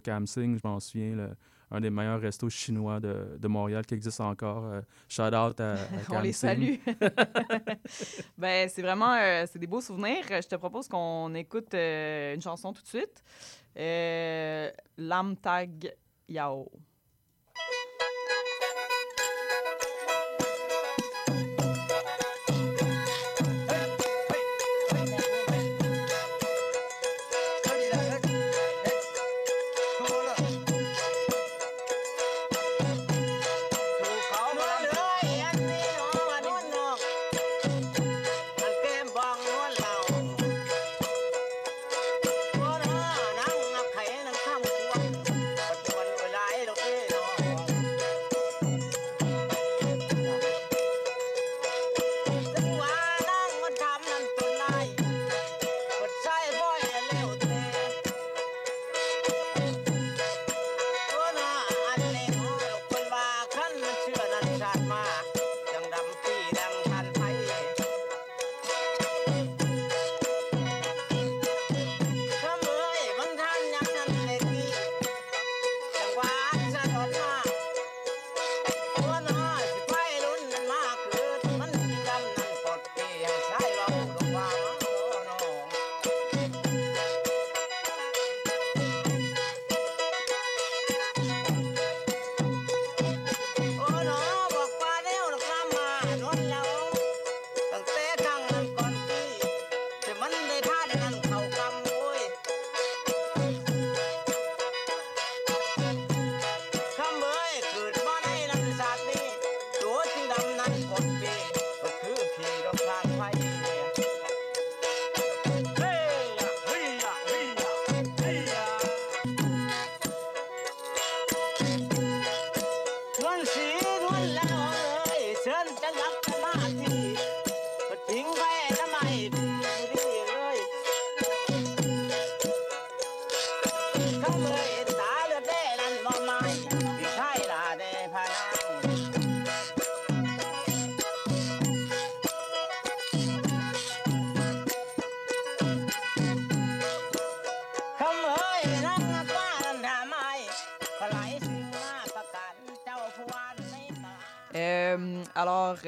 au Camsing, je m'en souviens, le- un des meilleurs restos chinois de, de Montréal qui existe encore. Euh, shout out à, à On les salue. ben, c'est vraiment euh, c'est des beaux souvenirs. Je te propose qu'on écoute euh, une chanson tout de suite. Lam Tag Yao.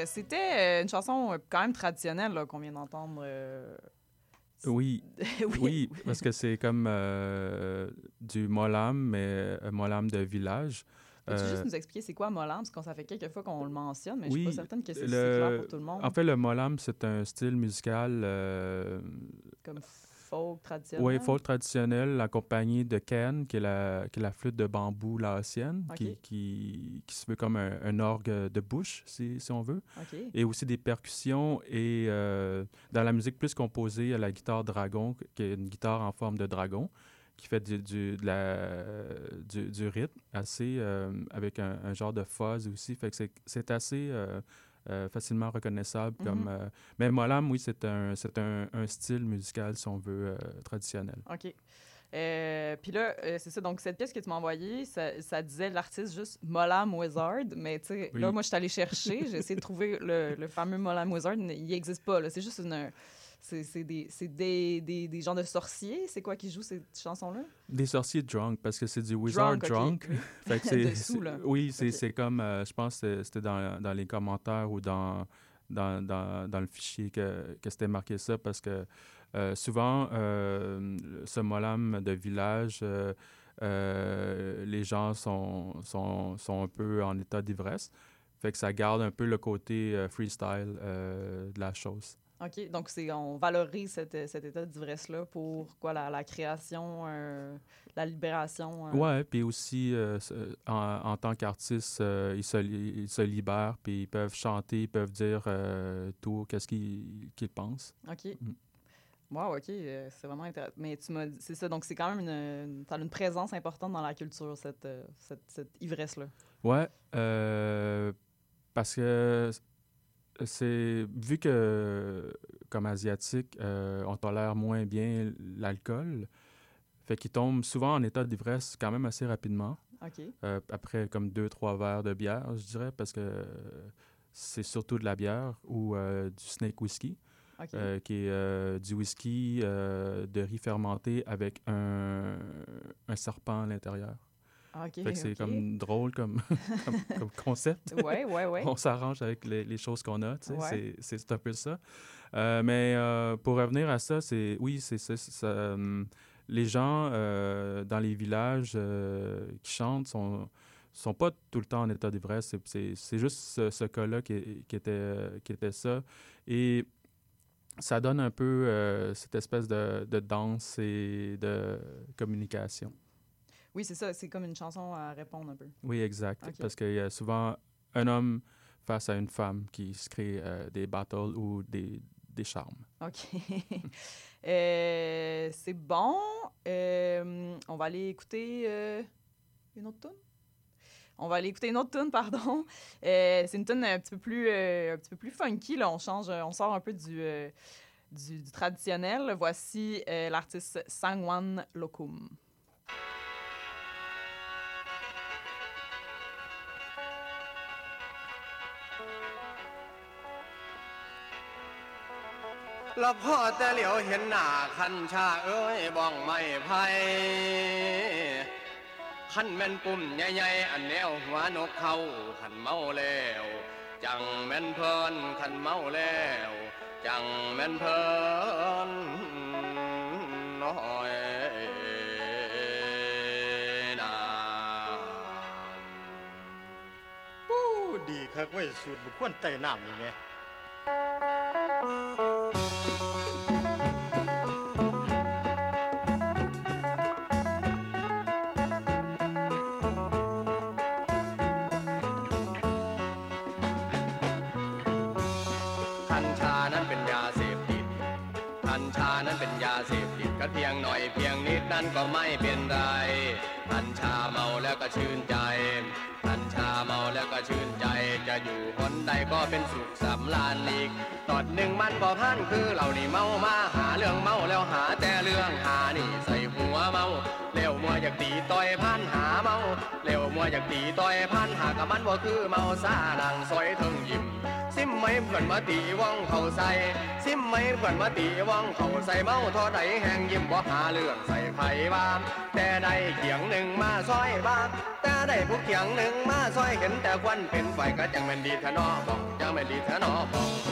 C'était euh, une chanson euh, quand même traditionnelle qu'on vient d'entendre. euh, Oui, oui. oui, parce que c'est comme euh, du molam, mais un molam de village. Peux-tu Euh, juste nous expliquer c'est quoi Molam? Parce qu'on ça fait quelques fois qu'on le mentionne, mais je oui, suis pas certaine que c'est le- clair pour tout le monde. En fait, le molam, c'est un style musical, Comme folk traditionnel? oui, folk traditionnel, accompagné de ken, qui est la, qui est la flûte de bambou laotienne, qui, Ok. qui, qui se veut comme un, un orgue de bouche, si, si on veut. Et aussi des percussions et euh, dans la musique plus composée, il y a la guitare dragon, qui est une guitare en forme de dragon, qui fait du, du, de la, du, du rythme assez, euh, avec un, un genre de fuzz aussi. Fait que c'est- c'est assez euh, euh, facilement reconnaissable. Mhm. comme, euh, mais Molam, oui, c'est un, un, un style musical, si on veut, euh, traditionnel. OK. Euh, Puis là, c'est ça. Donc, cette pièce que tu m'as envoyée, ça, ça disait l'artiste juste Molam Wizard. Mais tu sais, Oui. là, moi, je suis allée chercher. J'ai essayé de trouver le, le fameux Molam Wizard. Il n'existe pas. C'est juste une. C'est des, c'est des, des, des gens de sorciers. C'est quoi qui joue cette chanson-là? Des sorciers drunk, parce que c'est du wizard Drunk. Fait que. Oui, c'est Ok. c'est comme, euh, je pense que c'était dans, dans les commentaires ou dans, dans, dans, dans le fichier que, que c'était marqué ça, parce que euh, souvent, euh, ce molam de village, euh, les gens sont, sont, sont un peu en état d'ivresse. Fait que ça garde un peu le côté euh, freestyle euh, de la chose. OK. Donc, c'est on valorise cet, cet état d'ivresse-là pour quoi? La, la création, euh, la libération. euh? Ouais, puis aussi, euh, en, en tant qu'artiste, euh, ils, se, ils se libèrent, puis ils peuvent chanter, ils peuvent dire tout, qu'est-ce qu'ils qu'ils pensent. OK. Mm. Wow, OK. c'est vraiment intéressant. Mais tu m'as dit, c'est ça. Donc, c'est quand même une, une, présence importante dans la culture, cette, cette, cette ivresse-là. Ouais, parce que c'est vu que comme asiatique, euh, on tolère moins bien l'alcool, fait qu'ils tombent souvent en état d'ivresse quand même assez rapidement. Euh, après comme deux, trois verres de bière, je dirais, parce que c'est surtout de la bière ou euh, du snake whisky. qui est du whisky de riz fermenté avec un, un serpent à l'intérieur. Ah, c'est comme drôle comme, comme, comme concept. Ouais, ouais, ouais. On s'arrange avec les, les choses qu'on a, Ouais. c'est- un peu ça. Euh, mais euh, pour revenir à ça, c'est oui, c'est ça. hum, les gens euh, dans les villages qui chantent sont sont pas tout le temps en état d'ivresse. C'est- juste ce, ce cas-là qui, qui était qui était ça et ça donne un peu cette espèce de, de danse et de communication. Oui, c'est ça. C'est comme une chanson à répondre un peu. Oui, exact. Parce qu'il y a souvent un homme face à une femme qui se crée euh, des battles ou des, des charmes. OK. Euh, c'est bon. Euh, on va aller écouter une autre tune? On va aller écouter une autre tune, pardon. C'est une tune un petit peu plus, un petit peu plus funky. Là. On change, on sort un peu du, du, du traditionnel. Voici l'artiste Sangwan Lokum. แล้วพอแต่เหลียวเห็นหน้าคันชาเอ้ยบ้องไม่ไพ่ขันแม่นปุ่มใหญ่ๆอันแนวหัวนกเขาขันเมาแล้วจังแม่นเพลินขันเมาแล้วจังแม่นเพลินน้อยนาปู้ดีคักไว้ยสูตรบุคคลใต้น้ำนี่แห นั้นเป็นยาเสพติดก็เพียงหน่อยเพียงนิดนั้นก็ไม่เป็นไรกัญชาเมาแล้วก็ชื่นใจกัญชาเมาแล้วก็ชื่นใจ จะอยู่คนใดก็เป็นสุขสำราญอีกตอดหนึ่งมันบ่พันคือเรานี่เมามาหาเรื่องเมาแล้วหาแต่เรื่องหานี่ใส่หัวเมาเร็วมัวอยากตีต่อยพันหาเมาเร็วมัวอยากตีต่อยพันหากับมันบ่คือเมาซาดังซอยเทิงยิ้ม ซิมไม่เพื่อนมาตีว่องเขาใส่ซิมไม่เพื่อนมาตีว่องเขาใส่เมาทอใดแหงยิ้มบ่หาเรื่องใส่ไผ่บ้านแต่ได้เขียงหนึ่งมาซอยบ้านแต่ได้ผู้เขียงหนึ่งมาซอยเห็นแต่ควันเป็นไฟก็จังแม่นดีเถอะนอบอกจังแม่นดีเถอะนอบอก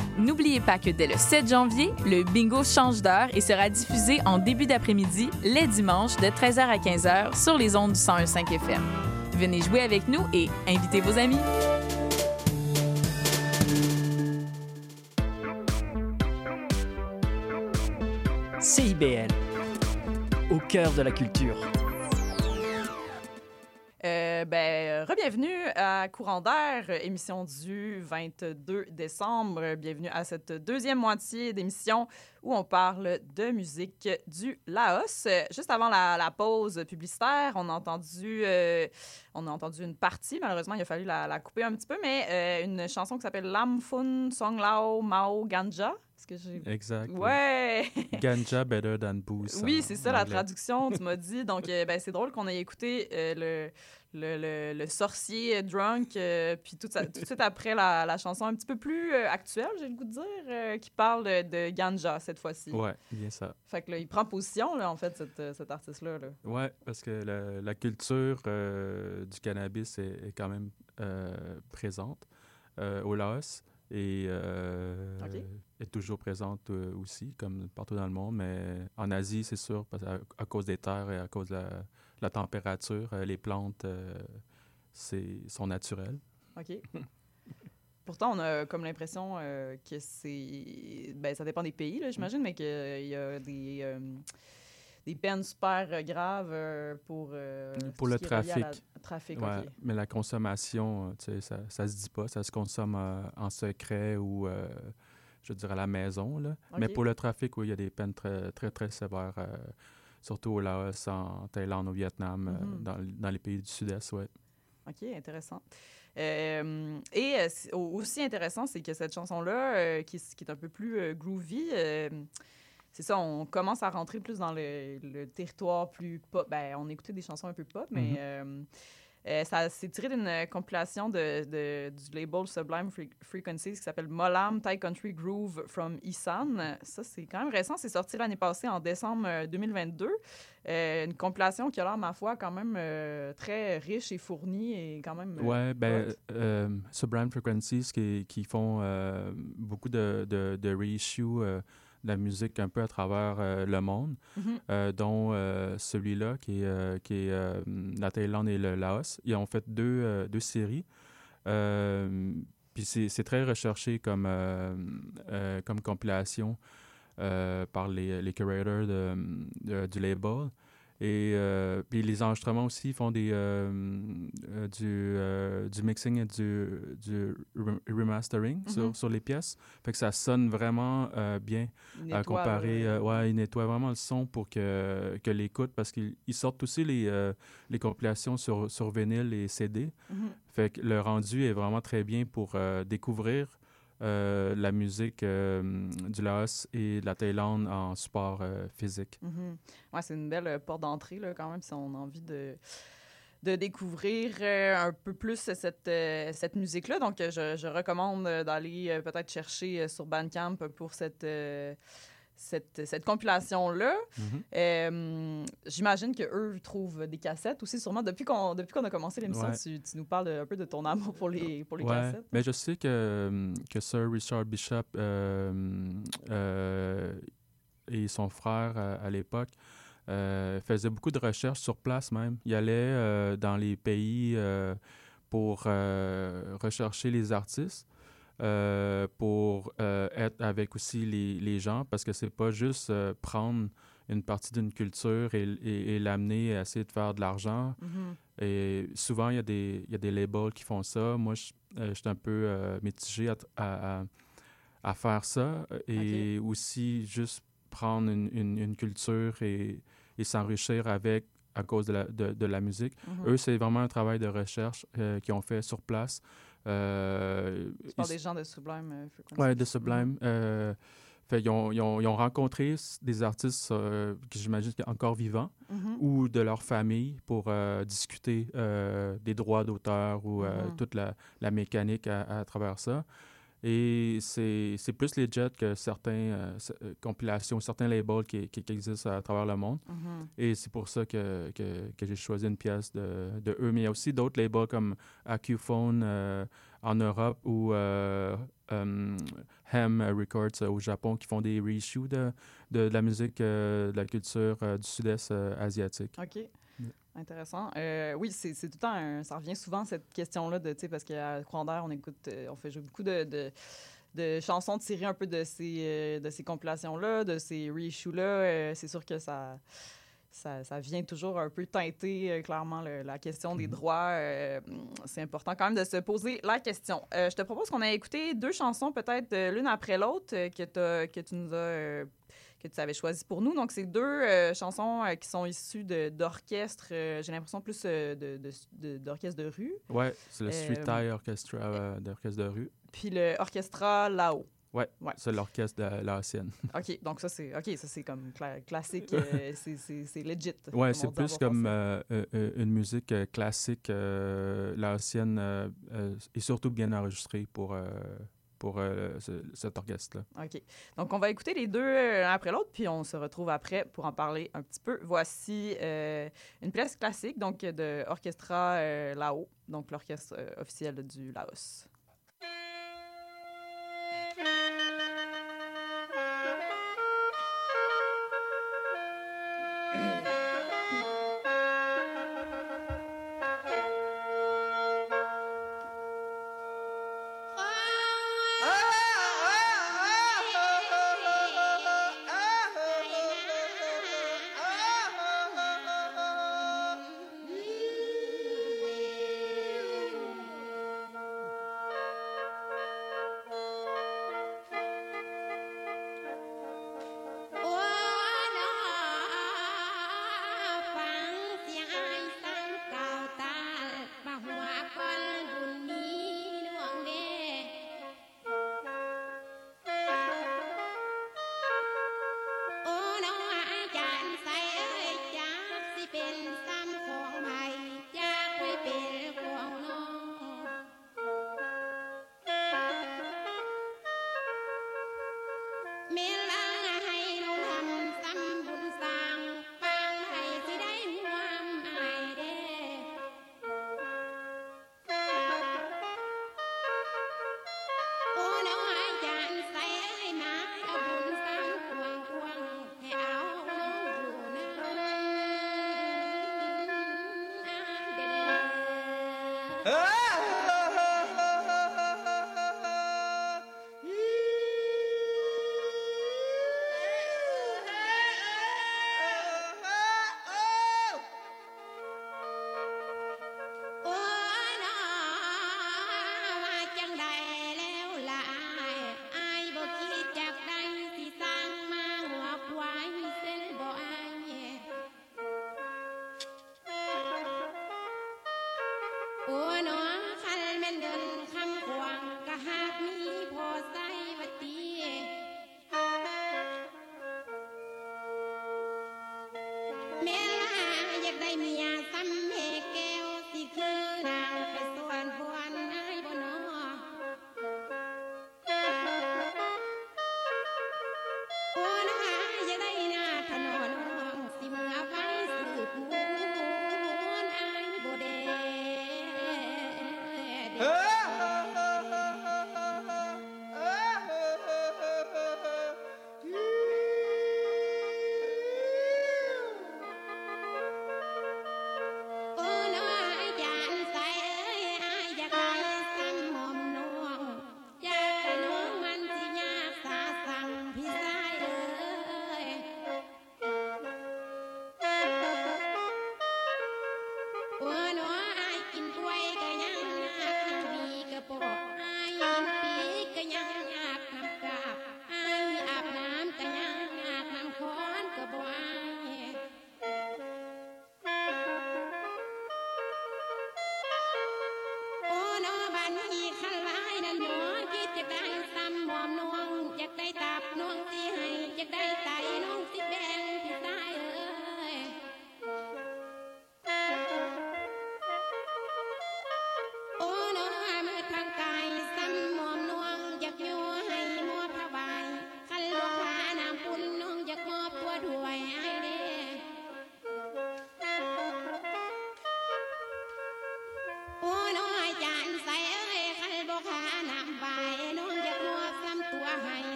N'oubliez pas que dès le 7 janvier, le bingo change d'heure et sera diffusé en début d'après-midi, les dimanches, de 13h à 15h sur les ondes du 101.5 FM. Venez jouer avec nous et invitez vos amis. CIBL, au cœur de la culture. Euh, ben, re-bienvenue à Courant d'air, émission du 22 décembre. Bienvenue à cette deuxième moitié d'émission où on parle de musique du Laos. Juste avant la, la pause publicitaire, on a entendu, euh, on a entendu une partie. Malheureusement, il a fallu la, la couper un petit peu, mais euh, une chanson qui s'appelle Lam Fun Song Lao Mao Ganja. Que Exact. Ouais! Ganja better than booze. Oui, en c'est ça la traduction, tu m'as dit. Donc, euh, ben, c'est drôle qu'on ait écouté euh, le, le, le- le sorcier drunk, euh, puis tout, ça- tout de suite après la, la chanson un petit peu plus euh, actuelle, j'ai le goût de dire, euh, qui parle de, de ganja cette fois-ci. Ouais, bien ça. Fait que là, il prend position, là, en fait, cet, euh, cet artiste-là. Là. Ouais, parce que la, la culture du cannabis est, est quand même présente au Laos et euh, est toujours présente euh, aussi, comme partout dans le monde. Mais en Asie, c'est sûr, parce à, à cause des terres et à cause de la, la température, euh, les plantes c'est, sont naturelles. OK. Pourtant, on a comme l'impression que c'est. Ben, ça dépend des pays, là, j'imagine, mais qu'il y a des. Des peines super euh, graves euh, pour, euh, Pour le la- trafic. Ouais. Mais la consommation, ça, ça se dit pas, ça se consomme en secret ou, je dirais, à la maison. Là. Mais pour le trafic, oui, il y a des peines très, très, très sévères, euh, surtout au Laos, en Thaïlande, au Vietnam, euh, Mhm. dans, dans les pays du Sud-Est, ouais. OK, intéressant. Euh, et aussi intéressant, c'est que cette chanson-là, qui, est- qui est un peu plus groovy, c'est ça, on commence à rentrer plus dans le, le territoire plus pop. Ben, on écoutait des chansons un peu pop, mais Mhm. euh, euh, ça s'est tiré d'une compilation de, de- du label Sublime Fre- Frequencies qui s'appelle Molam Thai Country Groove from Isan. Ça, c'est quand même récent. C'est sorti l'année passée, en décembre euh, 2022. Euh, une compilation qui a l'air, ma foi, quand même euh, très riche et fournie et quand même... Ouais, ben, Sublime Frequencies qui, qui font beaucoup de, de, de reissue euh, de la musique un peu à travers euh, le monde, Mhm. euh, dont euh, celui-là qui est, qui est la Thaïlande et le Laos. Ils ont fait deux, deux séries. Puis c'est très recherché comme, comme compilation par les, les curators de, de- du label. Et euh, puis les enregistrements aussi ils font des, euh, euh, du, du mixing et du, du rem- remastering Mhm. sur, sur les pièces. Fait que ça sonne vraiment bien à comparer. euh, ouais, ils nettoient vraiment le son pour que, que l'écoute, parce qu'ils ils sortent aussi les, les compilations sur, sur vinyle et CD. mhm. Fait que le rendu est vraiment très bien pour découvrir la musique euh, du Laos et de la Thaïlande en support euh, physique. Mhm. Ouais, c'est une belle euh, porte d'entrée, quand même, si on a envie de, de découvrir euh, un peu plus cette, euh, cette musique-là. Donc, euh, je, je recommande euh, d'aller euh, peut-être chercher euh, sur Bandcamp pour cette, euh, cette, cette compilation-là. Mhm. Euh, J'imagine qu'eux trouvent des cassettes aussi, sûrement. Depuis qu'on qu'on a commencé l'émission, Ouais. tu, tu nous parles un peu de ton amour pour les, pour les Ouais, cassettes. mais je sais que, que Sir Richard Bishop euh, euh, et son frère euh, à l'époque faisaient beaucoup de recherches sur place même. Ils allaient dans les pays pour rechercher les artistes. Euh, pour euh, être avec aussi les, les gens parce que c'est pas juste euh, prendre une partie d'une culture et, et- et l'amener à essayer de faire de l'argent. Mhm. Et souvent, il y, a des- il y a des labels qui font ça. Moi, je je suis un peu mitigé à, à- à- faire ça. Et aussi, juste prendre une, une- une culture et, et s'enrichir avec à cause de la, de, de la musique. Mhm. Eux, c'est vraiment un travail de recherche euh, qu'ils ont fait sur place. Euh, Tu parles des gens de Sublime euh. Ouais, de Sublime. Euh, fait, ils, ont, ils ont- ils ont rencontré des artistes euh, que j'imagine encore vivants Mhm. ou de leur famille pour euh, discuter euh, des droits d'auteur ou euh, Mhm. toute la, la mécanique à, à travers ça. Et c'est plus legit que certains euh, euh, compilations, certains labels qui, qui- qui existent à travers le monde. Mhm. Et c'est pour ça que, que, que j'ai choisi une pièce de, de eux. Mais il y a aussi d'autres labels comme Accuphone euh, en Europe ou euh, um, Hem Records au Japon qui font des reissues de, de, de la musique, de la culture du sud-est asiatique. OK. Intéressant. Euh, oui, c'est tout le temps, un- ça revient souvent cette question-là de, tu sais, parce qu'à d'air, on écoute, euh, on fait jouer beaucoup de, de, de chansons tirées un peu de ces, euh, de ces compilations-là, de ces reissues-là. C'est sûr que ça, ça, ça vient toujours un peu teinter clairement le- la question des droits. Euh, c'est important quand même de se poser la question. Je te propose qu'on ait écouté deux chansons peut-être l'une après l'autre que, que tu nous as que tu avais choisi pour nous. Donc, c'est deux euh, chansons euh, qui sont issues d'orchestres, euh, j'ai l'impression plus euh, de- de- de- d'orchestres de, rue. Ouais, c'est le Street Thai Orchestra d'orchestre de rue. Puis le Orchestra Lao. Ouais, Ouais. c'est l'orchestre de la. OK, donc ça, c'est OK, ça c'est comme cla- classique, c'est- legit. On c'est plus comme une musique classique euh, et surtout bien enregistrée pour, pour euh, ce- cet orchestre-là. OK. Donc, on va écouter les deux euh, l'un après l'autre, puis on se retrouve après pour en parler un petit peu. Voici euh, une pièce classique, donc de Orchestra euh, Lao, donc l'orchestre euh, officiel du Laos.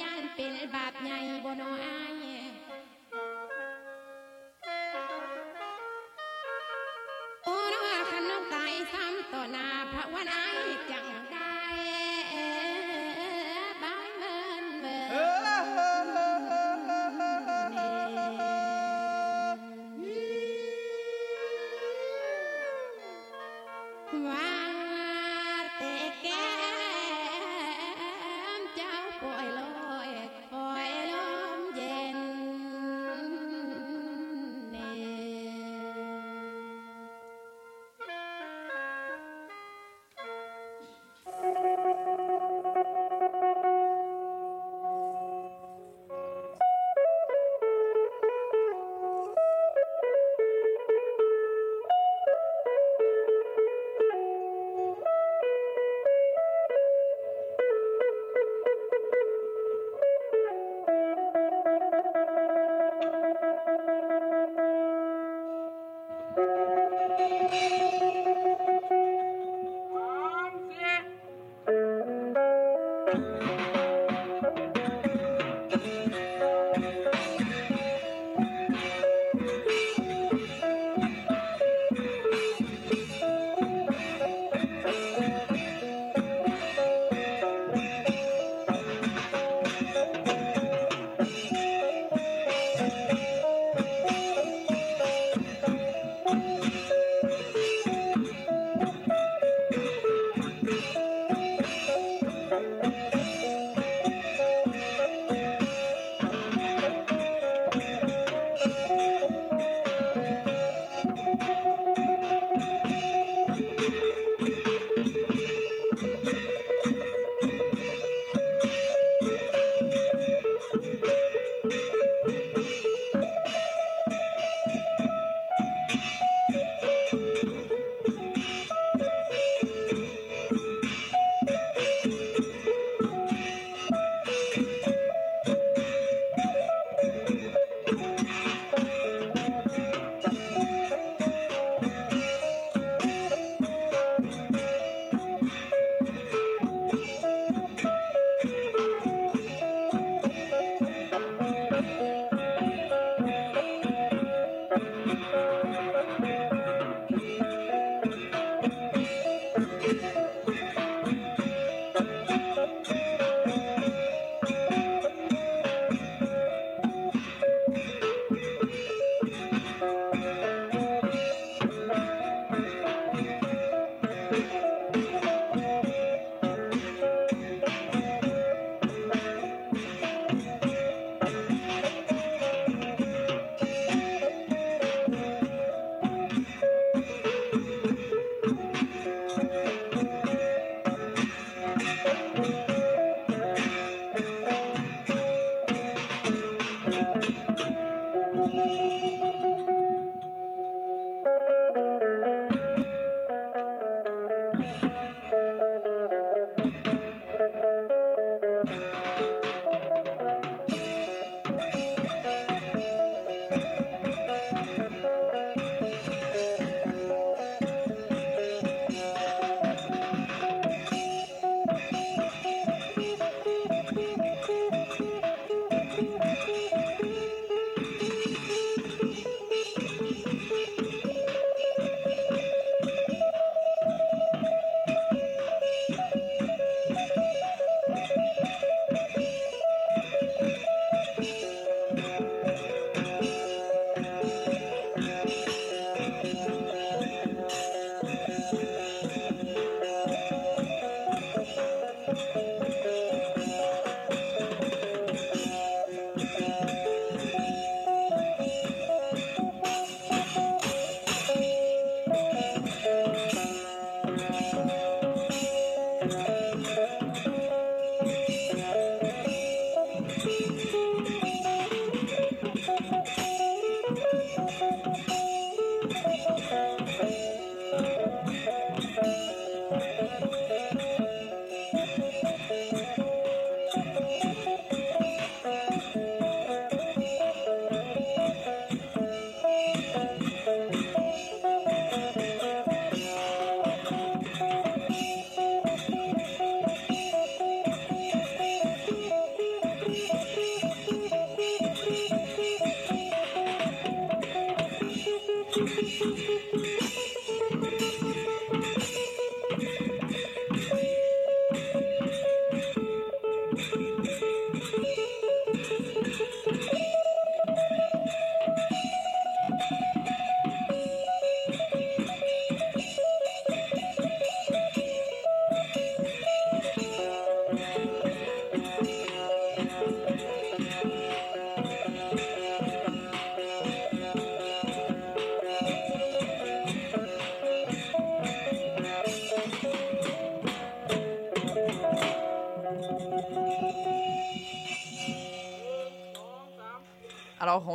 ย่านเป็นบาปใหญ่บนออาย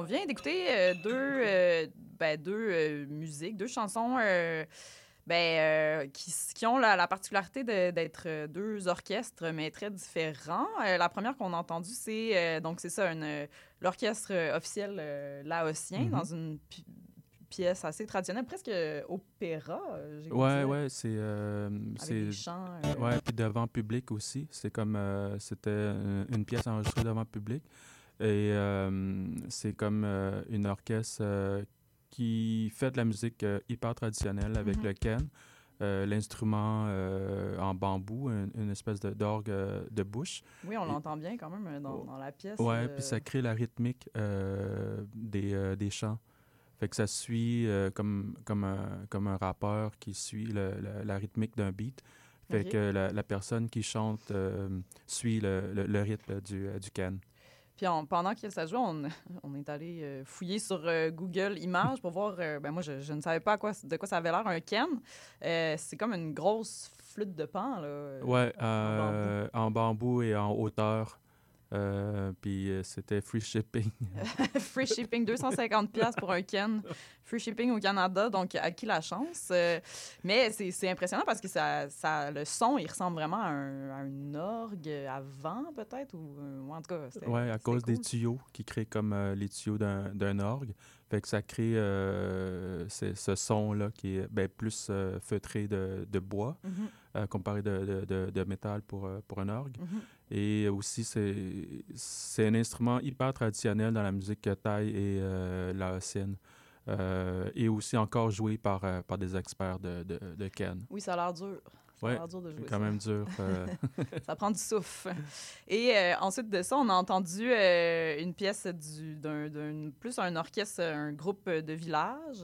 on vient d'écouter euh, deux, euh, ben, deux euh, musiques, deux chansons ben, qui, ont la, la particularité d'être deux orchestres, mais très différents. La première qu'on a entendue, c'est donc c'est ça, l'orchestre officiel laotien Mhm. dans une pi- pièce assez traditionnelle, presque opéra. Ouais, ouais, c'est. c'est des chants. Ouais, puis devant public aussi. C'est comme c'était une pièce enregistrée devant public. Et euh, c'est comme euh, une orchestre euh, qui fait de la musique hyper traditionnelle avec Mhm. le ken, euh, l'instrument euh, en bambou, une, une espèce d'orgue de bouche. Oui, on l'entend bien quand même euh, dans, dans la pièce. Euh, puis ça crée la rythmique des, des chants. Fait que ça suit comme, comme, un, comme un rappeur qui suit le- la rythmique d'un beat. Fait que la, la personne qui chante suit le, le- le rythme du, du can. Puis on- pendant que ça jouait, on, on est allé euh, fouiller sur euh, Google Images pour voir. euh, ben moi, je, je ne savais pas à quoi, de quoi ça avait l'air un ken. Euh, c'est comme une grosse flûte de pan. Là, Ouais, en bambou et en hauteur. Euh, puis euh, c'était free shipping. Free shipping, 250 pièces pour un Ken. Free shipping au Canada, donc à qui la chance. Euh, mais c'est impressionnant parce que ça, ça, le son, il ressemble vraiment à un, à un orgue à vent, peut-être, ou ou en tout cas. Ouais, à cause des tuyaux qui créent comme les tuyaux d'un orgue. Fait que ça crée ce son-là qui est ben, plus feutré de, de bois, Mhm, comparé de, de- métal pour, pour un orgue. mhm. Et aussi, c'est un instrument hyper traditionnel dans la musique thaï et euh, laotienne. Euh, et aussi encore joué par, euh, par des experts de, de, de Ken. Oui, ça a l'air dur. Ça a Ouais, l'air dur de jouer C'est quand ça. même dur. euh, Ça prend du souffle. Et euh, ensuite de ça, on a entendu euh, une pièce du, d'un, plus un orchestre, un groupe de village.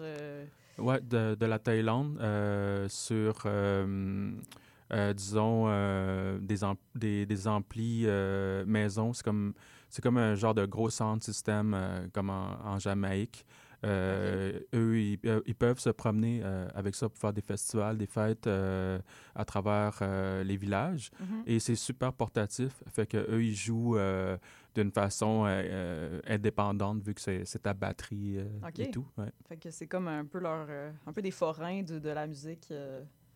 Ouais, de, de la Thaïlande sur, euh, disons, euh, des, des, des amplis euh, maison. C'est comme, c'est comme un genre de gros sound system comme en, en Jamaïque. Eux, ils, ils peuvent se promener avec ça pour faire des festivals, des fêtes à travers les villages. mhm. Et c'est super portatif. Fait que eux, ils jouent d'une façon euh, indépendante vu que c'est à batterie euh, et tout. ouais. Fait que c'est comme un peu leur, euh, un peu des forains de, de la musique.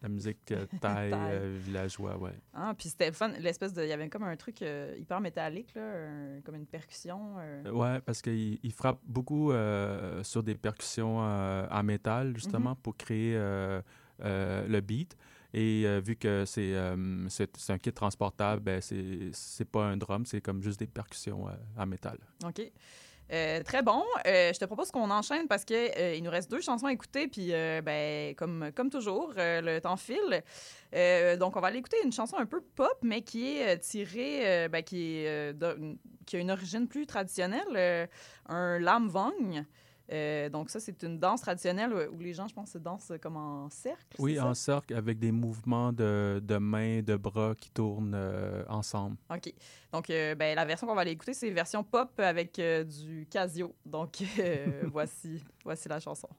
La musique euh, thaï, Thaï. euh, villageois, ouais. Ah, puis c'était fun, l'espèce de, il y avait comme un truc euh, hyper métallique là, comme une percussion. euh. Ouais, parce qu'il il frappe beaucoup sur des percussions en métal, justement, pour créer le beat. Et vu que c'est un kit transportable, ben c'est pas un drum, c'est comme juste des percussions en métal. OK. Euh, très bon. Euh, je te propose qu'on enchaîne parce que euh, il nous reste deux chansons à écouter. Puis, ben, comme, comme toujours, le temps file. Donc, on va aller écouter une chanson un peu pop, mais qui est tirée, ben, qui, est, qui a une origine plus traditionnelle, un lam vong. Euh, donc, ça, c'est une danse traditionnelle où, où les gens, je pense, se dansent comme en cercle. Oui, en cercle, avec des mouvements de, de mains, de bras qui tournent euh, ensemble. OK. Donc, euh, ben, la version qu'on va aller écouter, c'est version pop avec du Casio. Donc, voici, voici la chanson.